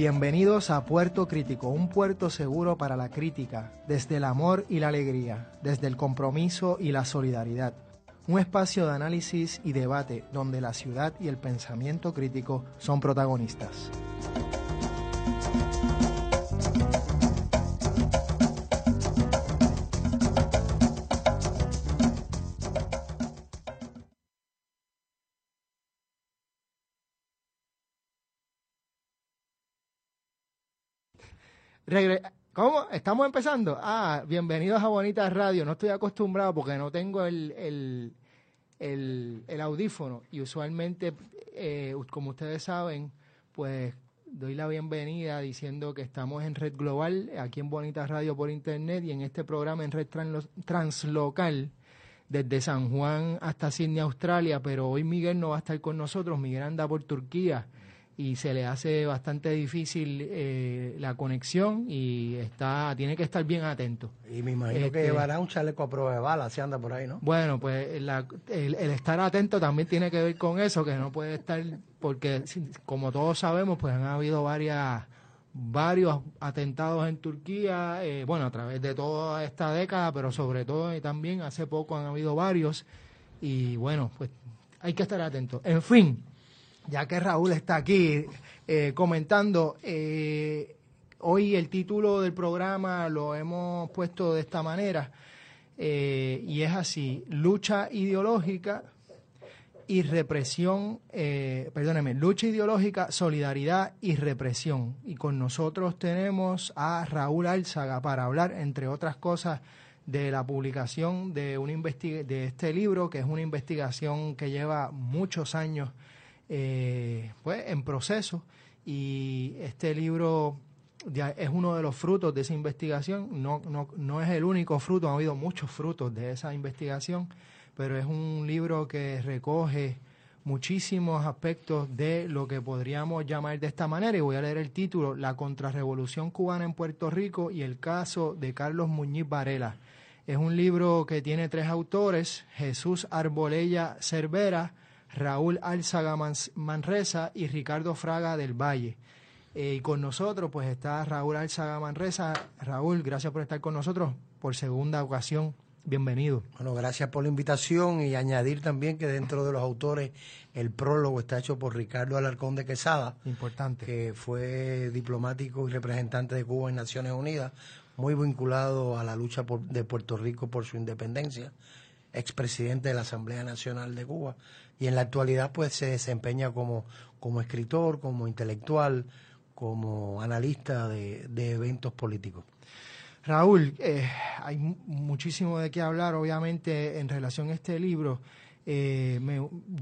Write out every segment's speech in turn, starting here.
Bienvenidos a Puerto Crítico, un puerto seguro para la crítica, desde el amor y la alegría, desde el compromiso y la solidaridad. Un espacio de análisis y debate donde la ciudad y el pensamiento crítico son protagonistas. ¿Cómo? ¿Estamos empezando? Ah, bienvenidos a Bonita Radio. No estoy acostumbrado porque no tengo el, el, audífono y usualmente, eh, como ustedes saben, pues doy la bienvenida diciendo que estamos en Red Global, aquí en Bonita Radio por Internet y en este programa en Red Translocal desde San Juan hasta Sydney, Australia, pero hoy Miguel no va a estar con nosotros, Miguel anda por Turquía y se le hace bastante difícil eh, la conexión y está tiene que estar bien atento. Y me imagino que este, llevará un chaleco a prueba de bala, si anda por ahí, ¿no? Bueno, pues el, estar atento también tiene que ver con eso, que no puede estar, porque como todos sabemos, pues han habido varias varios atentados en Turquía, eh, bueno, a través de toda esta década, pero sobre todo y también hace poco han habido varios y bueno, pues hay que estar atento. En fin, ya que Raúl está aquí eh, comentando, eh, hoy el título del programa lo hemos puesto de esta manera, eh, y es así, lucha ideológica y represión, perdóneme, lucha ideológica, solidaridad y represión. Y con nosotros tenemos a Raúl Álzaga para hablar, entre otras cosas, de la publicación de, un de este libro, que es una investigación que lleva muchos años eh, pues en proceso. Y este libro es uno de los frutos de esa investigación, no, no, no es el único fruto, ha habido muchos frutos de esa investigación, pero es un libro que recoge muchísimos aspectos de lo que podríamos llamar de esta manera, y voy a leer el título, La contrarrevolución cubana en Puerto Rico y el caso de Carlos Muñiz Varela. Es un libro que tiene tres autores, Jesús Arbolella Cervera, Raúl Álzaga Manresa y Ricardo Fraga del Valle. Eh, y con nosotros pues está Raúl Álzaga Manresa. Raúl, gracias por estar con nosotros por segunda ocasión. Bienvenido. Bueno, gracias por la invitación y añadir también que dentro de los autores el prólogo está hecho por Ricardo Alarcón de Quesada. Importante. Que fue diplomático y representante de Cuba en Naciones Unidas, muy vinculado a la lucha de Puerto Rico por su independencia, expresidente de la Asamblea Nacional de Cuba y en la actualidad pues se desempeña como, como escritor, como intelectual, como analista de, eventos políticos. Raúl, eh, hay muchísimo de qué hablar, obviamente, en relación a este libro. Eh,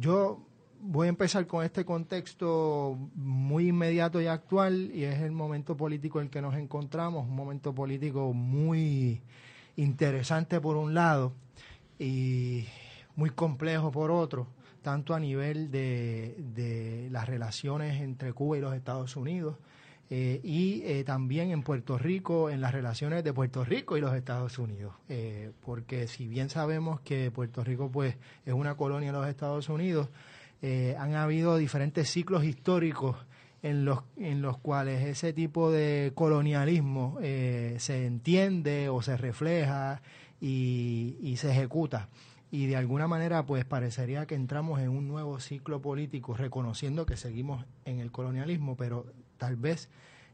yo voy a empezar con este contexto muy inmediato y actual, y es el momento político en el que nos encontramos, un momento político muy interesante por un lado y muy complejo por otro tanto a nivel de, las relaciones entre Cuba y los Estados Unidos, eh, y eh, también en Puerto Rico, en las relaciones de Puerto Rico y los Estados Unidos. Eh, porque si bien sabemos que Puerto Rico pues es una colonia de los Estados Unidos, han habido diferentes ciclos históricos en los, en los cuales ese tipo de colonialismo se entiende o se refleja y, y se ejecuta y de alguna manera pues parecería que entramos en un nuevo ciclo político reconociendo que seguimos en el colonialismo, pero tal vez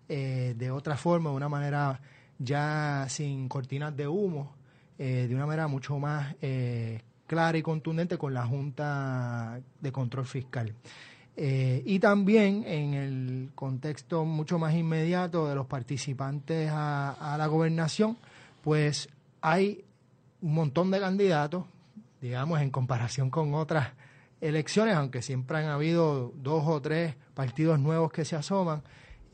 eh, de otra forma, de una manera ya sin cortinas de humo, eh, de una manera mucho más eh, clara y contundente con la Junta de Control Fiscal. Y también en el contexto mucho más inmediato de los participantes a la gobernación, pues hay un montón de candidatos digamos, en comparación con otras elecciones, aunque siempre han habido dos o tres partidos nuevos que se asoman,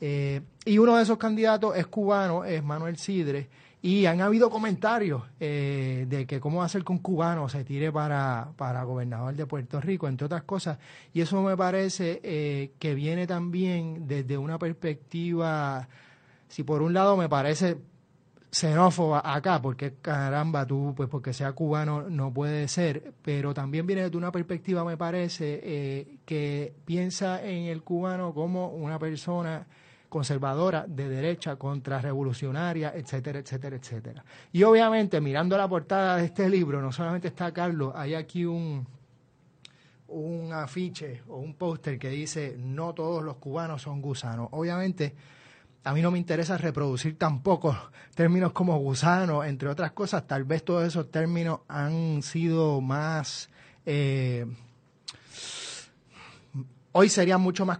Eh, y uno de esos candidatos es cubano, es Manuel Sidre, y han habido comentarios eh, de que cómo hacer que un cubano se tire para, para gobernador de Puerto Rico, entre otras cosas, y eso me parece eh, que viene también desde una perspectiva, si por un lado me parece xenófoba acá, porque caramba, tú, pues porque sea cubano no puede ser, pero también viene de una perspectiva, me parece, eh, que piensa en el cubano como una persona conservadora, de derecha, contrarrevolucionaria, etcétera, etcétera, etcétera. Y obviamente, mirando la portada de este libro, no solamente está Carlos, hay aquí un, un afiche o un póster que dice, no todos los cubanos son gusanos. Obviamente, a mí no me interesa reproducir tampoco términos como gusano, entre otras cosas. Tal vez todos esos términos han sido más... Eh, hoy serían mucho más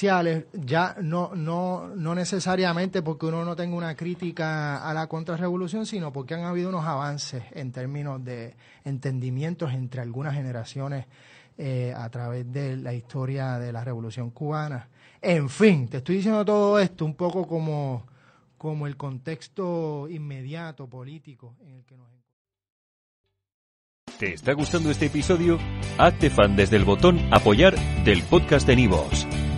ya no, no, no necesariamente porque uno no tenga una crítica a la contrarrevolución, sino porque han habido unos avances en términos de entendimientos entre algunas generaciones eh, a través de la historia de la revolución cubana. En fin, te estoy diciendo todo esto un poco como, como el contexto inmediato político en el que nos ¿Te está gustando este episodio? Hazte fan desde el botón Apoyar del podcast de Nivos.